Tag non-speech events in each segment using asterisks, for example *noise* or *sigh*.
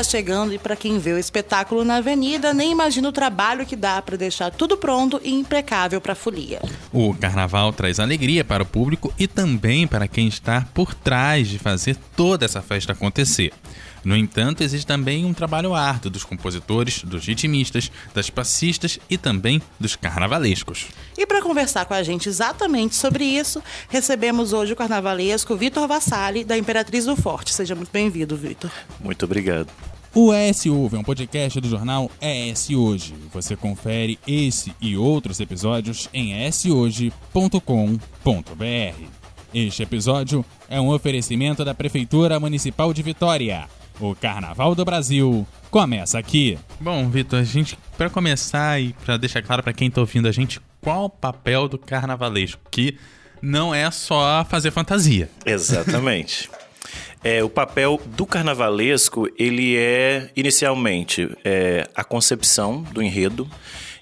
Está chegando e para quem vê o espetáculo na avenida, nem imagina o trabalho que dá para deixar tudo pronto e impecável para a folia. O carnaval traz alegria para o público e também para quem está por trás de fazer toda essa festa acontecer. No entanto, existe também um trabalho árduo dos compositores, dos ritmistas, das passistas e também dos carnavalescos. E para conversar com a gente exatamente sobre isso, recebemos hoje o carnavalesco Vitor Vassali, da Imperatriz do Forte. Seja muito bem-vindo, Vitor. Muito obrigado. O ES Ouve é um podcast do jornal ES Hoje. Você confere esse e outros episódios em eshoje.com.br. Este episódio é um oferecimento da Prefeitura Municipal de Vitória. O Carnaval do Brasil começa aqui. Bom, Vitor, a gente para começar e para deixar claro para quem está ouvindo a gente qual o papel do carnavalesco, que não é só fazer fantasia. Exatamente. É, o papel do carnavalesco, ele é, inicialmente, é, a concepção do enredo,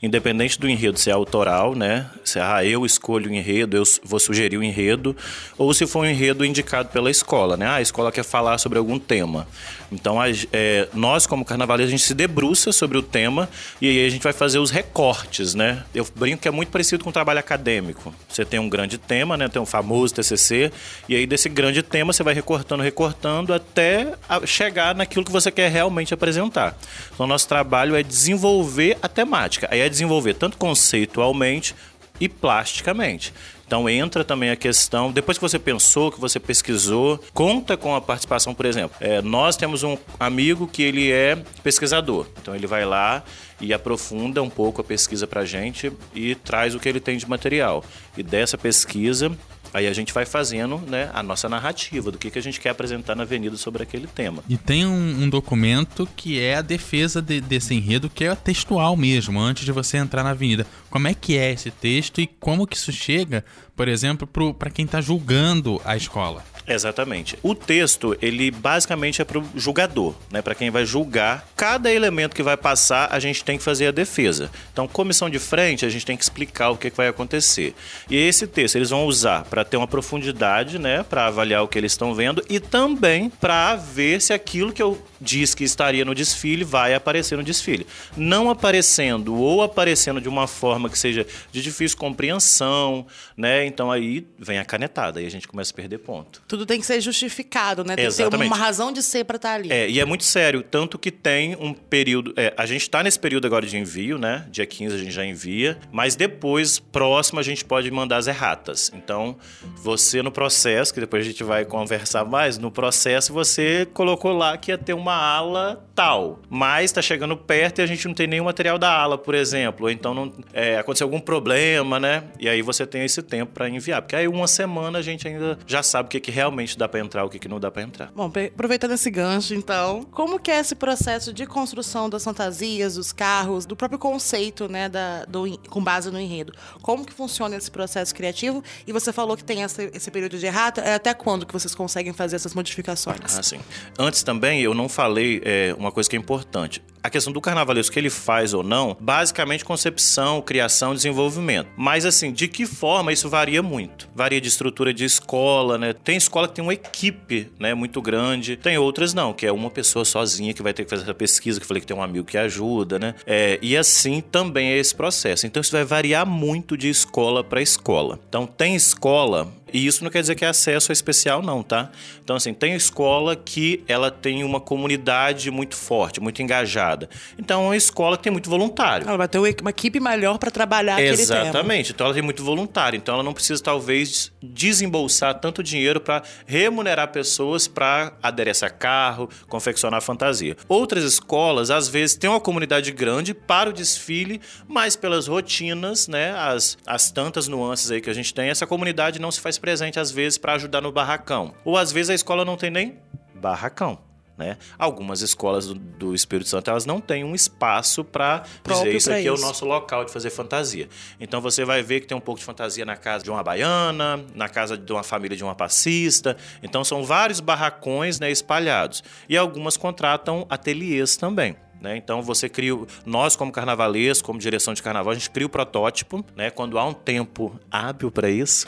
independente do enredo ser autoral, né? Se ah, eu escolho o enredo, eu vou sugerir o enredo, ou se for um enredo indicado pela escola, né? Ah, a escola quer falar sobre algum tema. Então, a, é, nós, como carnavalescos, a gente se debruça sobre o tema e aí a gente vai fazer os recortes, né? Eu brinco que é muito parecido com o trabalho acadêmico. Você tem um grande tema, né? Tem um famoso TCC, e aí desse grande tema você vai recortando, recortando até chegar naquilo que você quer realmente apresentar. Então, nosso trabalho é desenvolver a temática. Aí desenvolver tanto conceitualmente e plasticamente. Então entra também a questão, depois que você pensou, que você pesquisou, conta com a participação, por exemplo. É, nós temos um amigo que ele é pesquisador, então ele vai lá e aprofunda um pouco a pesquisa para a gente e traz o que ele tem de material. E dessa pesquisa Aí a gente vai fazendo né, a nossa narrativa do que, que a gente quer apresentar na avenida sobre aquele tema. E tem um, um documento que é a defesa de, desse enredo, que é textual mesmo, antes de você entrar na avenida. Como é que é esse texto e como que isso chega, por exemplo, para quem está julgando a escola? Exatamente. O texto, ele basicamente é para o julgador, né? Para quem vai julgar. Cada elemento que vai passar, a gente tem que fazer a defesa. Então, comissão de frente, a gente tem que explicar o que, que vai acontecer. E esse texto eles vão usar para ter uma profundidade, né? Para avaliar o que eles estão vendo e também para ver se aquilo que eu diz que estaria no desfile vai aparecer no desfile. Não aparecendo ou aparecendo de uma forma que seja de difícil compreensão, né? Então aí vem a canetada e a gente começa a perder ponto. Tudo tem que ser justificado, né? Tem Exatamente. que ter uma razão de ser para estar tá ali. É, e é muito sério, tanto que tem um período. É, a gente está nesse período agora de envio, né? Dia 15 a gente já envia, mas depois, próximo, a gente pode mandar as erratas. Então, você no processo, que depois a gente vai conversar mais, no processo você colocou lá que ia ter uma ala tal, mas está chegando perto e a gente não tem nenhum material da ala, por exemplo, ou então não, é, aconteceu algum problema, né? E aí você tem esse tempo para enviar, porque aí uma semana a gente ainda já sabe o que, que realmente dá para entrar, o que, que não dá para entrar. Bom, aproveitando esse gancho, então, como que é esse processo de construção das fantasias, dos carros, do próprio conceito, né, da, do, com base no enredo? Como que funciona esse processo criativo? E você falou que tem essa, esse período de errata, é até quando que vocês conseguem fazer essas modificações? Ah, sim. Antes também, eu não falei é, uma coisa que é importante a questão do carnavalesco que ele faz ou não, basicamente concepção, criação, desenvolvimento. Mas assim, de que forma isso varia muito? Varia de estrutura de escola, né? Tem escola que tem uma equipe, né, muito grande. Tem outras não, que é uma pessoa sozinha que vai ter que fazer essa pesquisa, que eu falei que tem um amigo que ajuda, né? É, e assim também é esse processo. Então isso vai variar muito de escola para escola. Então tem escola e isso não quer dizer que é acesso especial, não, tá? Então, assim, tem escola que ela tem uma comunidade muito forte, muito engajada. Então, é uma escola que tem muito voluntário. Ela vai ter uma equipe melhor para trabalhar Exatamente. aquele. Exatamente. Então, ela tem muito voluntário. Então, ela não precisa, talvez, desembolsar tanto dinheiro para remunerar pessoas para aderecer a carro, confeccionar fantasia. Outras escolas, às vezes, têm uma comunidade grande para o desfile, mas pelas rotinas, né, as, as tantas nuances aí que a gente tem, essa comunidade não se faz presente às vezes para ajudar no barracão. Ou às vezes a escola não tem nem barracão. Né? Algumas escolas do, do, Espírito Santo elas não têm um espaço para dizer isso aqui isso. é o nosso local de fazer fantasia. Então você vai ver que tem um pouco de fantasia na casa de uma baiana, na casa de uma família de uma passista. Então são vários barracões né, espalhados. E algumas contratam ateliês também. Né? Então você cria, nós como carnavalês, como direção de carnaval, a gente cria o protótipo, né? Quando há um tempo hábil para isso,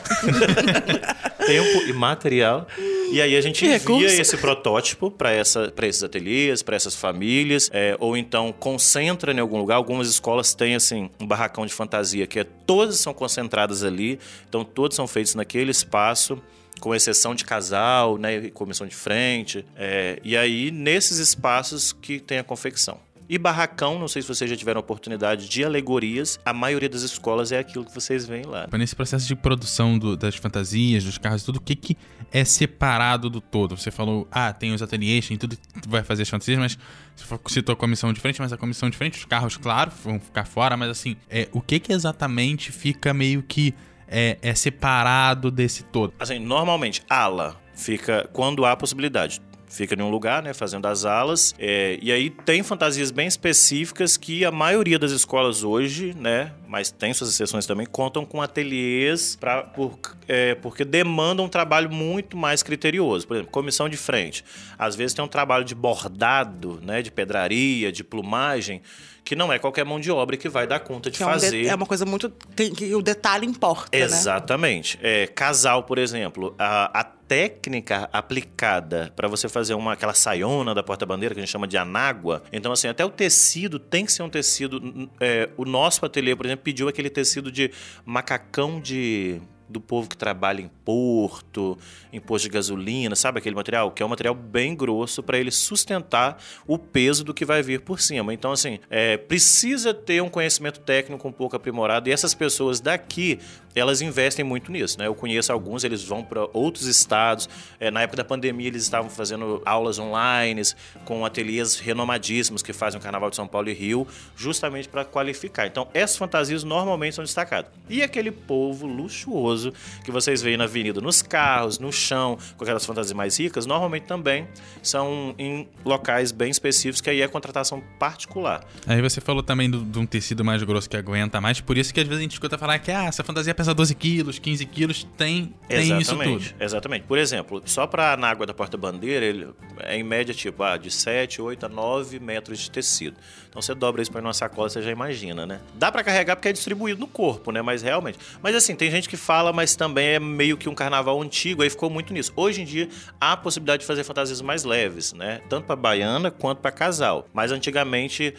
*laughs* tempo e material, e aí a gente envia recurso. esse protótipo para esses ateliês, para essas famílias, é, ou então concentra em algum lugar. Algumas escolas têm assim um barracão de fantasia que é todas são concentradas ali, então todos são feitos naquele espaço com exceção de casal, né, comissão de frente. É, e aí, nesses espaços que tem a confecção. E barracão, não sei se vocês já tiveram oportunidade de alegorias, a maioria das escolas é aquilo que vocês veem lá. Nesse processo de produção do, das fantasias, dos carros, tudo, o que, que é separado do todo? Você falou, ah, tem os ateliês, tem tudo que vai fazer as fantasias, mas você citou a comissão de frente, mas a comissão de frente, os carros, claro, vão ficar fora, mas assim, é, o que que exatamente fica meio que é, é separado desse todo? Assim, normalmente, ala fica quando há possibilidade fica em um lugar, né, fazendo as alas. É, e aí tem fantasias bem específicas que a maioria das escolas hoje, né, mas tem suas exceções também, contam com ateliês pra, por, é, porque demandam um trabalho muito mais criterioso. Por exemplo, comissão de frente. Às vezes tem um trabalho de bordado, né, de pedraria, de plumagem, que não é qualquer mão de obra que vai dar conta de que fazer. É, um de, é uma coisa muito. Tem, que o detalhe importa. Né? Exatamente. Né? É, casal, por exemplo, a, a técnica aplicada para você fazer uma aquela saiona da porta-bandeira que a gente chama de anágua. Então, assim, até o tecido tem que ser um tecido. É, o nosso ateliê, por exemplo, pediu aquele tecido de macacão de do povo que trabalha em porto, em posto de gasolina, sabe aquele material? Que é um material bem grosso para ele sustentar o peso do que vai vir por cima. Então, assim, é, precisa ter um conhecimento técnico um pouco aprimorado e essas pessoas daqui, elas investem muito nisso, né? Eu conheço alguns, eles vão para outros estados. É, na época da pandemia, eles estavam fazendo aulas online com ateliês renomadíssimos que fazem o Carnaval de São Paulo e Rio, justamente para qualificar. Então, essas fantasias normalmente são destacadas. E aquele povo luxuoso que vocês veem na avenida, nos carros, no chão, com aquelas fantasias mais ricas, normalmente também são em locais bem específicos, que aí é contratação particular. Aí você falou também de um tecido mais grosso que aguenta mais, por isso que às vezes a gente escuta falar que ah, essa fantasia pesa 12 quilos, 15 quilos, tem, tem isso tudo. Exatamente. Por exemplo, só para na água da porta-bandeira, ele é em média tipo ah, de 7, 8 a 9 metros de tecido. Então você dobra isso para uma sacola, você já imagina, né? Dá para carregar porque é distribuído no corpo, né? Mas realmente. Mas assim, tem gente que fala, mas também é meio que um carnaval antigo, aí ficou muito nisso. Hoje em dia há a possibilidade de fazer fantasias mais leves, né? Tanto para baiana quanto para casal. Mas antigamente,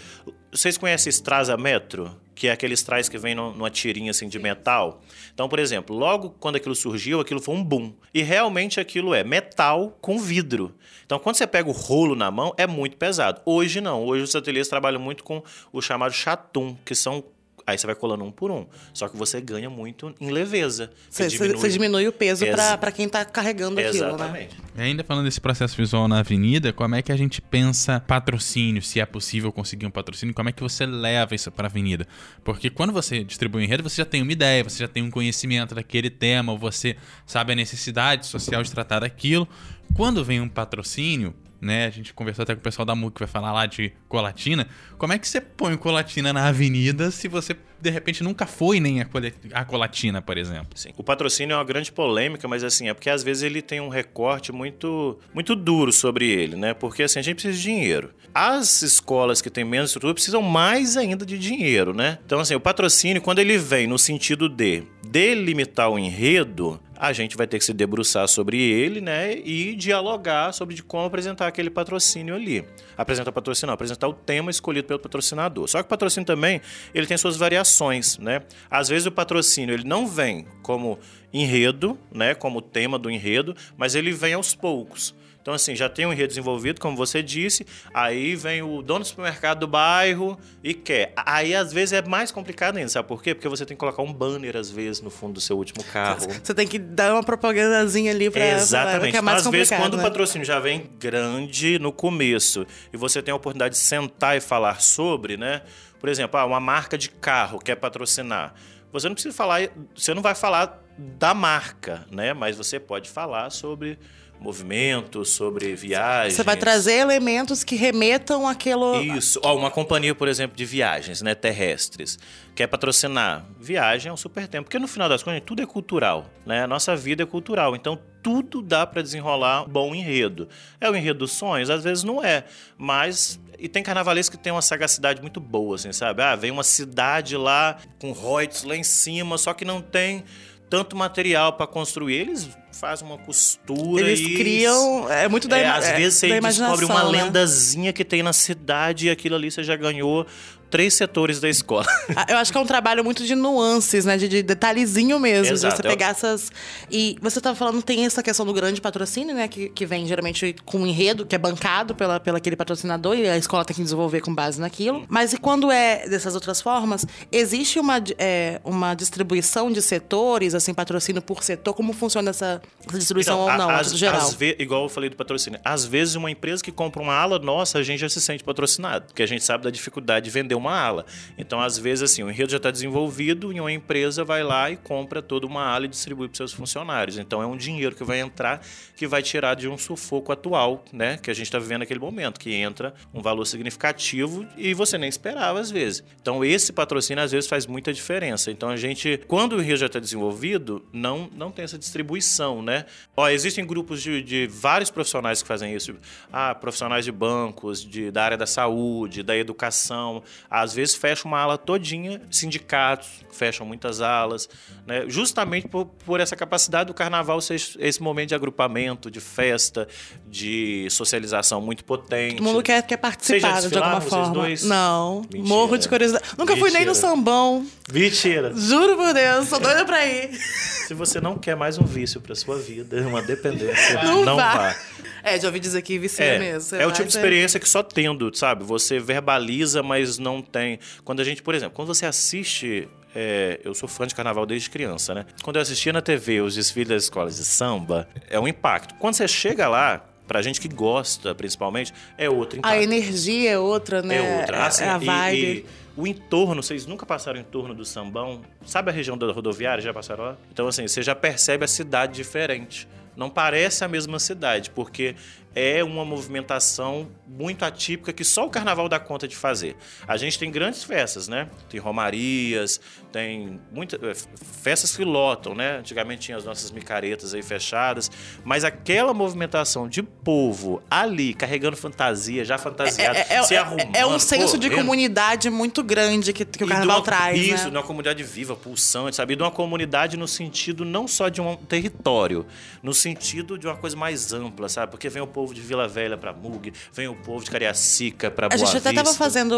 vocês conhecem Estrasa Metro? que é aqueles trás que vem numa tirinha assim de metal. Então, por exemplo, logo quando aquilo surgiu, aquilo foi um boom. E realmente aquilo é metal com vidro. Então, quando você pega o rolo na mão, é muito pesado. Hoje não. Hoje os ateliês trabalham muito com o chamado chatum, que são Aí você vai colando um por um. Só que você ganha muito em leveza. Você diminui, você diminui o peso para quem está carregando aquilo, né? E ainda falando desse processo visual na avenida, como é que a gente pensa patrocínio? Se é possível conseguir um patrocínio, como é que você leva isso para a avenida? Porque quando você distribui um enredo, você já tem uma ideia, você já tem um conhecimento daquele tema, você sabe a necessidade social de tratar daquilo. Quando vem um patrocínio, né? A gente conversou até com o pessoal da MUC que vai falar lá de colatina. Como é que você põe colatina na avenida se você de repente nunca foi nem a colatina, por exemplo? Sim. O patrocínio é uma grande polêmica, mas assim, é porque às vezes ele tem um recorte muito muito duro sobre ele, né? Porque assim, a gente precisa de dinheiro. As escolas que têm menos estrutura precisam mais ainda de dinheiro, né? Então assim, o patrocínio quando ele vem no sentido de delimitar o enredo, a gente vai ter que se debruçar sobre ele, né? E dialogar sobre de como apresentar aquele patrocínio ali. Apresentar o patrocínio, apresentar o tema escolhido pelo patrocinador. Só que o patrocínio também, ele tem suas variações, né? Às vezes o patrocínio, ele não vem como enredo, né? Como tema do enredo, mas ele vem aos poucos. Então, assim, já tem um enredo desenvolvido, como você disse, aí vem o dono do supermercado do bairro e quer. Aí, às vezes, é mais complicado ainda, sabe por quê? Porque você tem que colocar um banner, às vezes, no fundo do seu último carro. Você tem que dar uma propagandazinha ali pra... Exatamente. Pra, é mais às vezes, quando né? o patrocínio já vem grande no começo e você tem a oportunidade de sentar e falar sobre, né? Por exemplo, ah, uma marca de carro quer patrocinar. Você não precisa falar, você não vai falar da marca, né? Mas você pode falar sobre movimento, sobre viagens. Você vai trazer elementos que remetam àquilo. Isso. Ó, uma companhia, por exemplo, de viagens né, terrestres, quer patrocinar. Viagem é um super tempo. Porque no final das contas, tudo é cultural. Né? A nossa vida é cultural. Então, tudo dá para desenrolar bom enredo. É o enredo dos sonhos? Às vezes não é. Mas. E tem carnavalesco que tem uma sagacidade muito boa, assim, sabe? Ah, vem uma cidade lá com Reuters lá em cima, só que não tem tanto material para construir. Eles fazem uma costura Eles e criam. É muito da é, Às é, vezes você descobre uma né? lendazinha que tem na cidade e aquilo ali você já ganhou três setores da escola. *laughs* Ah, Eu acho que é um trabalho muito de nuances, né? De, de detalhezinho mesmo. Exato, De você pegar essas. E você estava falando, tem essa questão do grande patrocínio, né? Que, que vem geralmente com um enredo, que é bancado pela, pela aquele patrocinador, e a escola tem que desenvolver com base naquilo. Mas e quando é dessas outras formas, existe uma, é, uma distribuição de setores, assim, patrocínio por setor? Como funciona essa, essa distribuição Então, ou não, a- a às- tudo geral? às ve- igual eu falei do patrocínio. Às vezes, uma empresa que compra uma ala nossa, a gente já se sente patrocinado, porque a gente sabe da dificuldade de vender uma ala. Então, às vezes, assim, o enredo já está desenvolvido e uma empresa vai lá e compra toda uma ala e distribui para seus funcionários. Então, é um dinheiro que vai entrar que vai tirar de um sufoco atual, né? Que a gente está vivendo naquele momento, que entra um valor significativo e você nem esperava, às vezes. Então, esse patrocínio, às vezes, faz muita diferença. Então, a gente, quando o enredo já está desenvolvido, não, não tem essa distribuição, né? Ó, existem grupos de, de vários profissionais que fazem isso. Ah, profissionais de bancos, de, da área da saúde, da educação. Às vezes fecha uma ala todinha, sindicatos fecham muitas alas, né? Justamente por, por essa capacidade do carnaval ser esse- momento de agrupamento, de festa, de socialização muito potente. Todo mundo quer, quer participar de alguma forma. dois? Não. Mentira. Morro de curiosidade. Nunca fui nem no Mentira. sambão. Mentira! Juro por Deus, sou doida pra ir. *laughs* Se você não quer mais um vício para sua vida, uma dependência, Não, não, vá. vá. É, já ouvi dizer que vicia É, mesmo. Você é o tipo de experiência que só tendo, sabe? Você verbaliza, mas não tem. Quando a gente, por exemplo, quando você assiste. é, eu sou fã de carnaval desde criança, né? Quando eu assistia na TV os desfiles das escolas de samba, é um impacto. Quando você chega lá, pra gente que gosta, principalmente, é outro impacto. A energia é outra, né? É outra. Assim, é a e- vibe. E, o entorno, vocês nunca passaram em torno do sambão? Sabe a região da rodoviária? Já passaram lá? Então, assim, você já percebe a cidade diferente. Não parece a mesma cidade, porque é uma movimentação muito atípica que só o carnaval dá conta de fazer. A gente tem grandes festas, né? Tem romarias, tem muitas festas que lotam, né? Antigamente tinha as nossas micaretas aí fechadas, mas aquela movimentação de povo ali carregando fantasia, já fantasiado, É, é- se é- arrumando, é um senso de correndo. comunidade muito grande que, que o de carnaval uma- traz, Isso, né? de uma comunidade viva, pulsante, sabe? E de uma comunidade no sentido não só de um território, no sentido de uma coisa mais ampla, sabe? Porque vem o povo de Vila Velha pra Mug, vem o povo de Cariacica pra A Boa gente até Vista. estava fazendo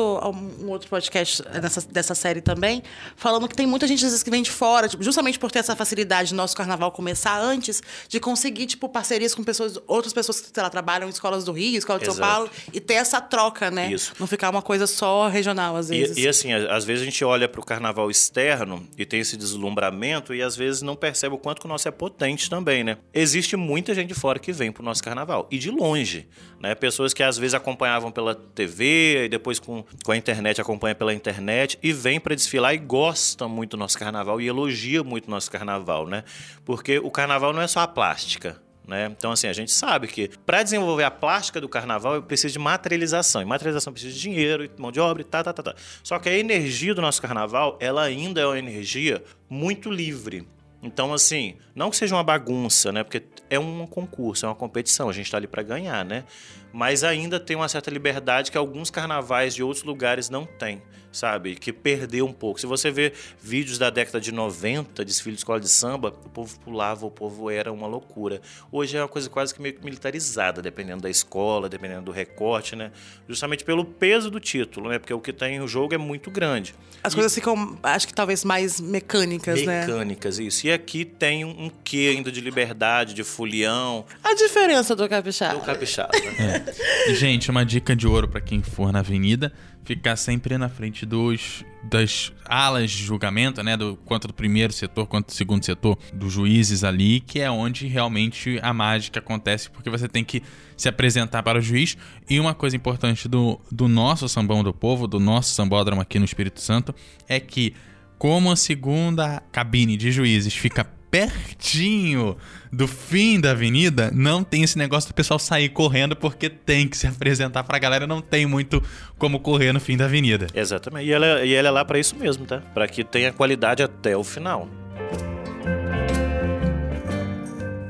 um outro podcast dessa, dessa série também, falando que tem muita gente às vezes que vem de fora, tipo, justamente por ter essa facilidade de nosso carnaval começar antes, de conseguir, tipo, parcerias com pessoas, outras pessoas que, lá, trabalham em escolas do Rio, escola de São Exato. Paulo, e ter essa troca, né? Isso. Não ficar uma coisa só regional, às vezes. E, e assim, a- às vezes a gente olha para o carnaval externo e tem esse deslumbramento e às vezes não percebe o quanto que o nosso é potente também, né? Existe muita gente de fora que vem pro nosso carnaval e de longe, né? Pessoas que às vezes acompanhavam pela TV e depois com, com a internet acompanha pela internet e vem para desfilar e gosta muito do nosso carnaval e elogia muito o nosso carnaval, né? Porque o carnaval não é só a plástica. Né? Então, assim, a gente sabe que para desenvolver a plástica do carnaval precisa de materialização. E materialização precisa de dinheiro, mão de obra e tá, tá, tá, tá. Só que a energia do nosso carnaval, ela ainda é uma energia muito livre. Então, assim, não que seja uma bagunça, né? Porque é um concurso, é uma competição, a gente tá ali para ganhar, né? Mas ainda tem uma certa liberdade que alguns carnavais de outros lugares não têm, sabe? Que perdeu um pouco. Se você vê vídeos da década de 90, desfile de escola de samba, o povo pulava, o povo era uma loucura. Hoje é uma coisa quase que meio que militarizada, dependendo da escola, dependendo do recorte, né? Justamente pelo peso do título, né? Porque o que tem no jogo é muito grande. As coisas ficam, acho que talvez mais mecânicas, né? Mecânicas, isso. E aqui tem um, quê ainda de liberdade, de folião, A diferença do capixaba. do capixaba. né? E, gente, uma dica de ouro pra quem for na avenida, ficar sempre na frente dos das alas de julgamento, né, do quanto do primeiro setor, quanto do segundo setor, dos juízes ali, que é onde realmente a mágica acontece, porque você tem que se apresentar para o juiz. E uma coisa importante do, do nosso sambão do povo, do nosso sambódromo aqui no Espírito Santo, é que como a segunda cabine de juízes fica pertinho do fim da avenida, não tem esse negócio do pessoal sair correndo porque tem que se *laughs* apresentar pra galera, não tem muito como correr no fim da avenida. Exatamente. E ela, e ela é lá pra isso mesmo, tá? Pra que tenha qualidade até o final.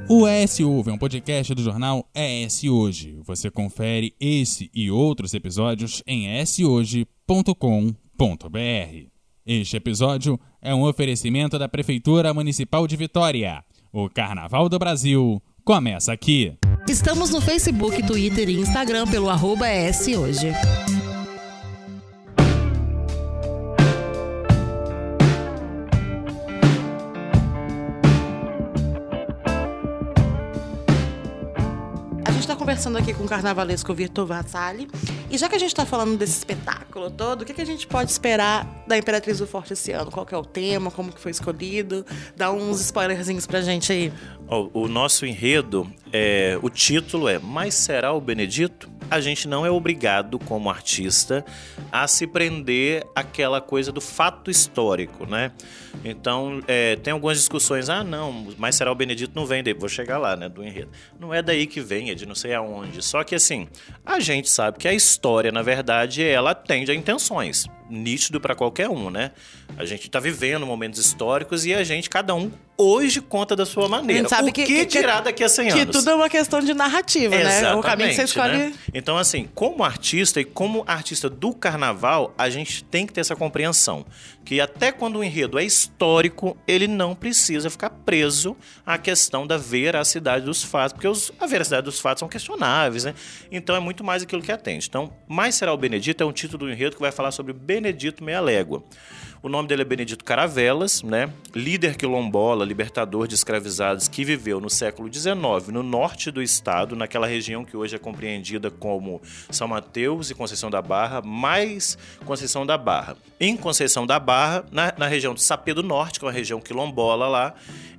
O ES Ouve é um podcast do jornal ES Hoje. Você confere esse e outros episódios em eshoje.com.br. Este episódio é um oferecimento da Prefeitura Municipal de Vitória. O Carnaval do Brasil começa aqui. Estamos no Facebook, Twitter e Instagram pelo arroba ES Hoje. Conversando aqui com o carnavalesco Vitor Vassali. E já que a gente está falando desse espetáculo todo, o que, que a gente pode esperar da Imperatriz do Forte esse ano? Qual é o tema? Como que foi escolhido? Dá uns spoilerzinhos pra gente aí. Ó, o nosso enredo, é, o título é Mas será o Benedito? A gente não é obrigado, como artista, a se prender àquela coisa do fato histórico, né? Então, é, tem algumas discussões, ah, não, mas será o Benedito não vem daí, vou chegar lá, né, do enredo. Não é daí que vem, é de não sei aonde. Só que, assim, a gente sabe que a história, na verdade, ela tende a intenções nítido para qualquer um, né? A gente está vivendo momentos históricos e a gente, cada um, hoje conta da sua maneira. A gente sabe o que- que, que- dirá daqui a 100 Que anos? tudo é uma questão de narrativa, né? O caminho que você escolhe. né? Então, assim, como artista e como artista do carnaval, a gente tem que ter essa compreensão. Que até quando o enredo é histórico, ele não precisa ficar preso à questão da veracidade dos fatos, porque os- a veracidade dos fatos são questionáveis, né? Então é muito mais aquilo que atende. Então, Mais Será o Benedito é um título do enredo que vai falar sobre Benedito Meia Légua. O nome dele é Benedito Caravelas, né? Líder quilombola, libertador de escravizados que viveu no século XIX no norte do estado, naquela região que hoje é compreendida como São Mateus e Conceição da Barra, mais Conceição da Barra. Em Conceição da Barra, na, na região do Sapê do Norte, que é uma região quilombola lá,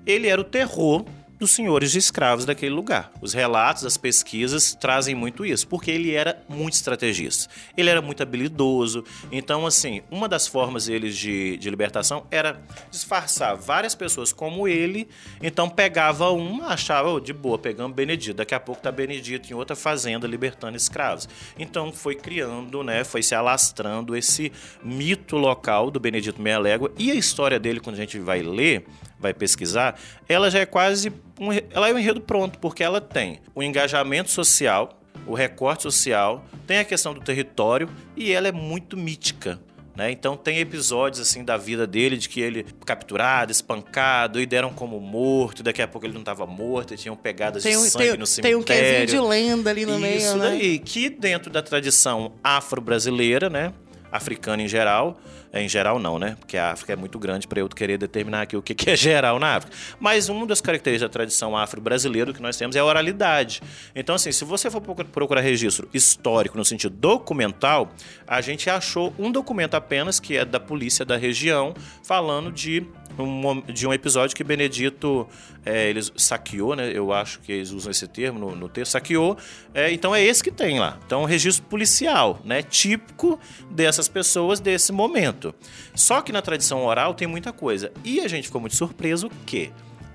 ele era o terror dos senhores de escravos daquele lugar. Os relatos, as pesquisas trazem muito isso, porque ele era muito estrategista. Ele era muito habilidoso. Então, assim, uma das formas deles de, de libertação era disfarçar várias pessoas como ele. Então, pegava uma, achava "Oh, de boa, pegamos Benedito. Daqui a pouco tá Benedito em outra fazenda libertando escravos. Então, foi criando, né, foi se alastrando esse mito local do Benedito Meia Légua. E a história dele, quando a gente vai ler, vai pesquisar, ela já é quase um, ela é um enredo pronto, porque ela tem o engajamento social, o recorte social, tem a questão do território e ela é muito mítica. Né? Então tem episódios assim da vida dele de que ele capturado, espancado e deram como morto, daqui a pouco ele não estava morto, e tinham pegadas Tem de sangue tem, no tem cemitério. um quesinho de lenda ali no meio, Isso né? daí, que dentro da tradição afro-brasileira, né? Africana em geral, é, em geral não, né? Porque a África é muito grande para eu querer determinar aqui o que é geral na África. Mas uma das características da tradição afro-brasileira que nós temos é a oralidade. Então, assim, se você for procu- procurar registro histórico no sentido documental, a gente achou um documento apenas, que é da polícia da região, falando de um, de um episódio que Benedito é, eles saqueou, né? Eu acho que eles usam esse termo no, no texto, saqueou. É, então é esse que tem lá. Então um registro policial, né? Típico dessas pessoas desse momento. Só que na tradição oral tem muita coisa. E a gente ficou muito surpreso que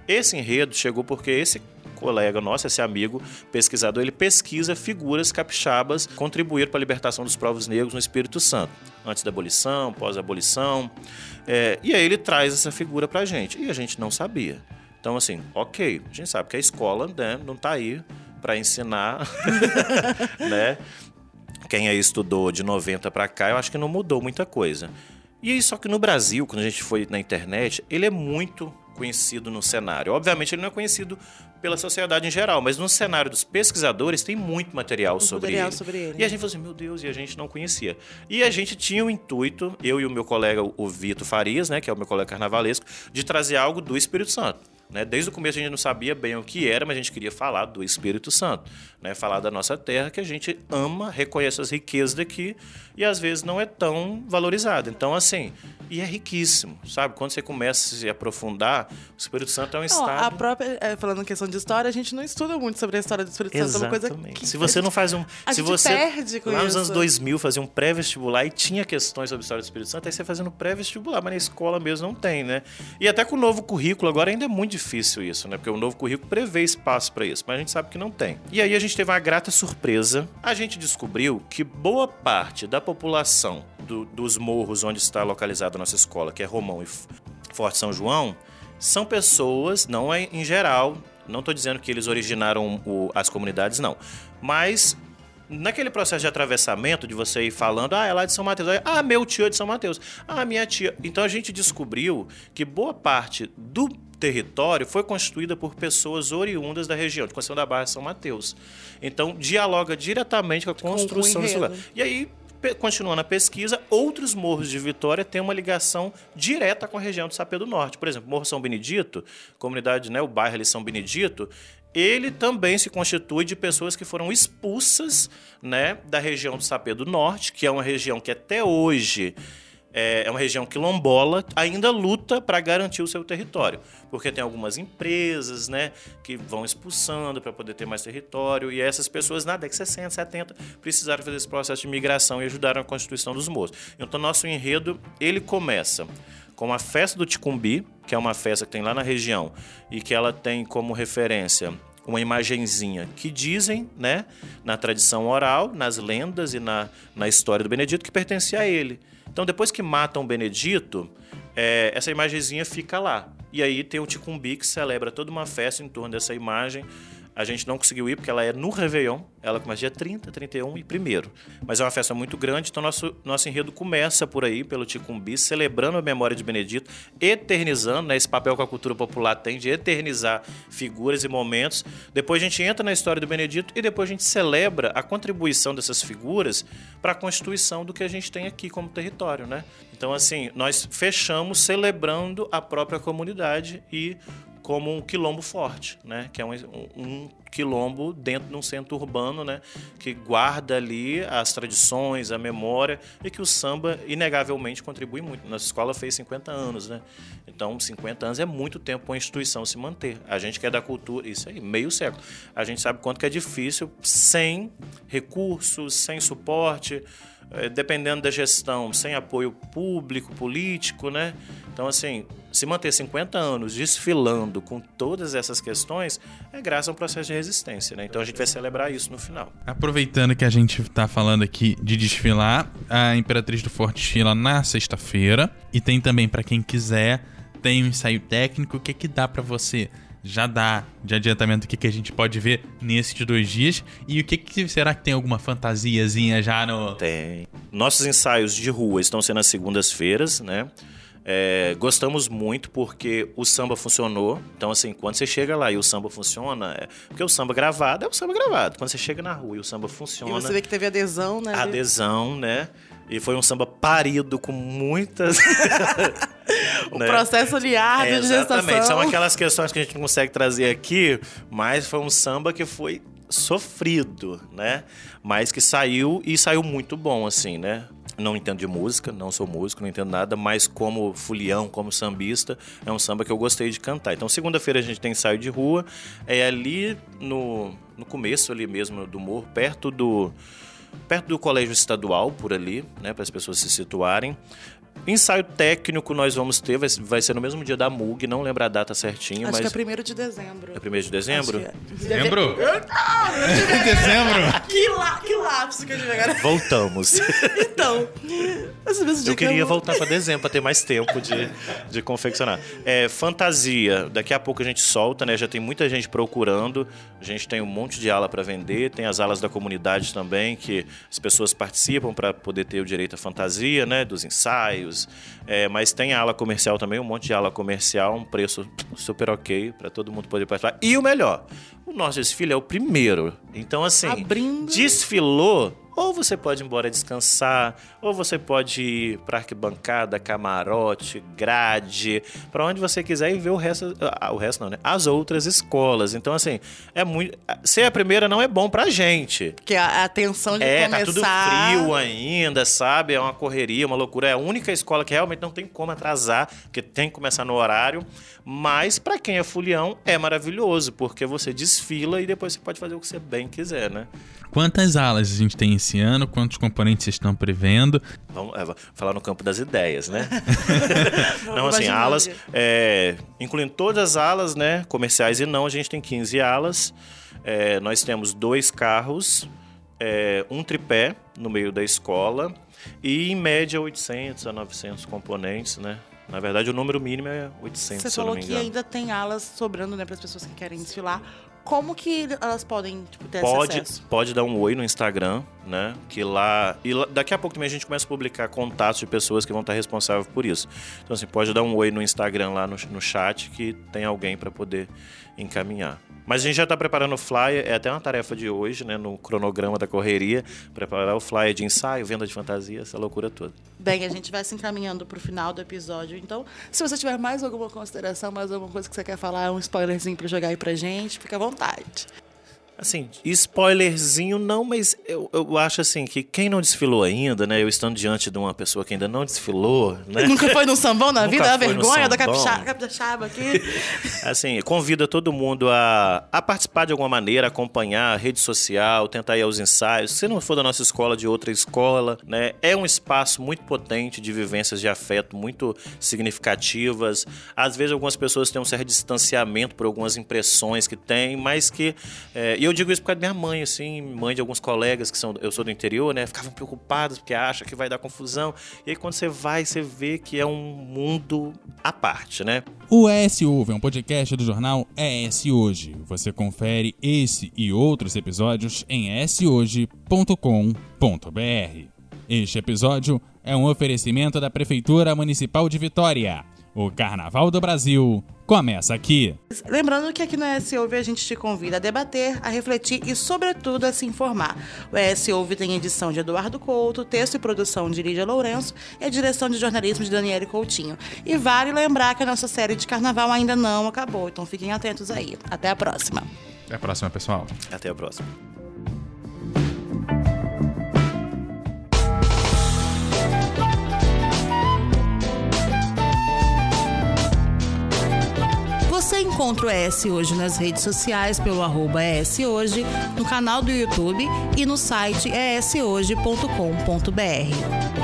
esse enredo chegou porque esse colega nosso, esse amigo pesquisador, ele pesquisa figuras capixabas que contribuíram para a libertação dos povos negros no Espírito Santo, antes da abolição, pós-abolição. É, e aí ele traz essa figura para a gente. E a gente não sabia. Então, assim, ok, a gente sabe que a escola né, não está aí para ensinar, *laughs* né? Quem aí estudou de 90 para cá, eu acho que não mudou muita coisa. E aí, só que no Brasil, quando a gente foi na internet, ele é muito conhecido no cenário. Obviamente, ele não é conhecido pela sociedade em geral, mas no cenário dos pesquisadores tem muito material, sobre, material ele. sobre ele. E a gente falou assim, meu Deus, e a gente não conhecia. E a gente tinha o intuito, eu e o meu colega, o Vitor Farias, né, que é o meu colega carnavalesco, de trazer algo do Espírito Santo. Né? Desde o começo a gente não sabia bem o que era, mas a gente queria falar do Espírito Santo, né? falar da nossa terra, que a gente ama, reconhece as riquezas daqui e às vezes não é tão valorizada. Então, assim, e é riquíssimo, sabe? Quando você começa a se aprofundar, o Espírito Santo é um Ó, estado... a própria, é, falando em questão de história, a gente não estuda muito sobre a história do Espírito Santo. É uma coisa Exatamente. que Se você não faz um. *laughs* a se gente você, perde com lá nos isso. anos 2000 fazia um pré-vestibular e tinha questões sobre a história do Espírito Santo, aí você fazendo pré-vestibular, mas na escola mesmo não tem, né? E até com o novo currículo agora ainda é muito difícil isso, né? Porque o novo currículo prevê espaço para isso, mas a gente sabe que não tem. E aí a gente teve uma grata surpresa. A gente descobriu que boa parte da população do, dos morros onde está localizada a nossa escola, que é Romão e Forte São João, são pessoas, não é em geral, não estou dizendo que eles originaram o, as comunidades, não. Mas naquele processo de atravessamento, de você ir falando, ah, é lá de São Mateus, ah, meu tio é de São Mateus, ah, minha tia. Então a gente descobriu que boa parte do território foi constituída por pessoas oriundas da região, de Conceição da Barra São Mateus. Então dialoga diretamente com a construção desse lugar. E aí continuando a pesquisa, outros morros de Vitória têm uma ligação direta com a região do Sapê do Norte. Por exemplo, Morro São Benedito, comunidade, né, o bairro ali São Benedito, ele também se constitui de pessoas que foram expulsas né, da região do Sapê do Norte, que é uma região que até hoje é uma região quilombola, ainda luta para garantir o seu território. Porque tem algumas empresas né, que vão expulsando para poder ter mais território, e essas pessoas na década de 60, 70 precisaram fazer esse processo de migração e ajudaram a constituição dos morros. Então, nosso enredo ele começa com a festa do Ticumbi, que é uma festa que tem lá na região e que ela tem como referência uma imagenzinha que dizem, né, na tradição oral, nas lendas e na, na história do Benedito, que pertencia a ele. Então, depois que matam o Benedito, é, essa imagenzinha fica lá. E aí tem o Ticumbi que celebra toda uma festa em torno dessa imagem a gente não conseguiu ir porque ela é no Réveillon. Ela começa dia 30, 31 e 1 Mas é uma festa muito grande, então nosso, nosso enredo começa por aí, pelo Ticumbi, celebrando a memória de Benedito, eternizando, né, esse papel que a cultura popular tem de eternizar figuras e momentos. Depois a gente entra na história do Benedito e depois a gente celebra a contribuição dessas figuras para a constituição do que a gente tem aqui como território, né? Então, assim, nós fechamos celebrando a própria comunidade e como um quilombo forte, né? Que é um, um, quilombo dentro de um centro urbano, né? Que guarda ali as tradições, a memória e que o samba inegavelmente contribui muito. Nossa escola fez 50 anos, né? Então, 50 anos é muito tempo para uma instituição se manter. A gente que é da cultura, isso aí, meio século. A gente sabe quanto que é difícil sem recursos, sem suporte, dependendo da gestão, sem apoio público, político, né? Então, assim, se manter 50 anos desfilando com todas essas questões é graças a um processo de resistência, né? Então a gente vai celebrar isso no final. Aproveitando que a gente está falando aqui de desfilar, a Imperatriz do Forte desfila na sexta-feira e tem também para quem quiser, tem um ensaio técnico, o que que dá para você já dá de adiantamento o que, que a gente pode ver nesses dois dias. E o que, que será que tem alguma fantasiazinha já no. Tem. Nossos ensaios de rua estão sendo às segundas-feiras, né? É, gostamos muito porque o samba funcionou. Então, assim, quando você chega lá e o samba funciona, é... porque o samba gravado é o samba gravado. Quando você chega na rua e o samba funciona. E você vê que teve adesão, né? Adesão, né? E foi um samba parido com muitas. *laughs* *laughs* o né? processo liado é, de gestação. Exatamente. São aquelas questões que a gente não consegue trazer aqui, mas foi um samba que foi sofrido, né? Mas que saiu e saiu muito bom, assim, né? Não entendo de música, não sou músico, não entendo nada, mas como fulião, como sambista, é um samba que eu gostei de cantar. Então, segunda-feira a gente tem ensaio de rua, é ali no, no começo ali mesmo do morro, perto do perto do colégio estadual, por ali, né, para as pessoas se situarem. Ensaio técnico nós vamos ter, vai, vai ser no mesmo dia da MUG, não lembro a data certinho, Acho mas... que é 1 de dezembro. É 1 de dezembro? É. Dezembro? *laughs* dezembro? Que, la, que lapso que eu tive agora. Voltamos. *laughs* então, eu queria voltar para dezembro para ter mais tempo de, de confeccionar. É, fantasia, daqui a pouco a gente solta, né? Já tem muita gente procurando. A gente tem um monte de ala para vender, tem as alas da comunidade também, que as pessoas participam para poder ter o direito à fantasia, né? Dos ensaios. É, mas tem ala comercial também, um monte de ala comercial, um preço super ok para todo mundo poder participar. E o melhor, o nosso desfile é o primeiro. Então, assim, Abrindo... desfilou ou você pode ir embora descansar, ou você pode ir para arquibancada, camarote, grade, para onde você quiser e ver o resto, ah, o resto não, né? As outras escolas. Então assim, é muito ser a primeira não é bom pra gente. Porque a, a tensão de é, começar... tá tudo frio ainda, sabe? É uma correria, uma loucura. É a única escola que realmente não tem como atrasar, porque tem que começar no horário. Mas para quem é fulião é maravilhoso, porque você desfila e depois você pode fazer o que você bem quiser, né? Quantas alas a gente tem esse esse ano? Quantos componentes vocês estão prevendo? Vamos é, falar no campo das ideias, né? *laughs* não, assim, alas, é, incluindo todas as alas, né? Comerciais e não, a gente tem 15 alas. É, nós temos dois carros, é, um tripé no meio da escola e, em média, 800 a 900 componentes, né? Na verdade, o número mínimo é 800, Você se eu não falou me que ainda tem alas sobrando, né, para as pessoas que querem desfilar. Como que elas podem tipo, ter Pode, esse acesso? pode dar um oi no Instagram, né? Que lá. E daqui a pouco também a gente começa a publicar contatos de pessoas que vão estar responsáveis por isso. Então, assim, pode dar um oi no Instagram lá no, no chat que tem alguém para poder encaminhar. Mas a gente já está preparando o flyer, é até uma tarefa de hoje, né? No cronograma da correria, preparar o flyer de ensaio, venda de fantasia, essa loucura toda. Bem, a gente vai se encaminhando pro final do episódio. Então, se você tiver mais alguma consideração, mais alguma coisa que você quer falar, um spoilerzinho pra jogar aí pra gente, fica à vontade. Assim, spoilerzinho não, mas eu, eu acho assim que quem não desfilou ainda, né? Eu estando diante de uma pessoa que ainda não desfilou, né? Nunca foi num sambão na *laughs* vida? É a vergonha da capixaba, capixaba aqui. *laughs* Assim, convida todo mundo a, a participar de alguma maneira, acompanhar a rede social, tentar ir aos ensaios. Se não for da nossa escola, de outra escola, né? É um espaço muito potente de vivências de afeto muito significativas. Às vezes algumas pessoas têm um certo distanciamento por algumas impressões que têm, mas que... é, eu digo isso por causa da minha mãe, assim, mãe de alguns colegas que são... Eu sou do interior, né? Ficavam preocupados porque acham que vai dar confusão. E aí quando você vai, você vê que é um mundo à parte, né? O ES Ouve é um podcast do jornal ES Hoje. Você confere esse e outros episódios em eshoje.com.br. Este episódio é um oferecimento da Prefeitura Municipal de Vitória. O Carnaval do Brasil começa aqui. Lembrando que aqui no ES Ouve a gente te convida a debater, a refletir e, sobretudo, a se informar. O ES Ouve tem edição de Eduardo Couto, texto e produção de Lídia Lourenço e a direção de jornalismo de Daniele Coutinho. E vale lembrar que a nossa série de carnaval ainda não acabou, então fiquem atentos aí. Até a próxima. Até a próxima, pessoal. Até a próxima. Encontra o Hoje nas redes sociais pelo arroba Hoje, no canal do YouTube e no site eshoje.com.br.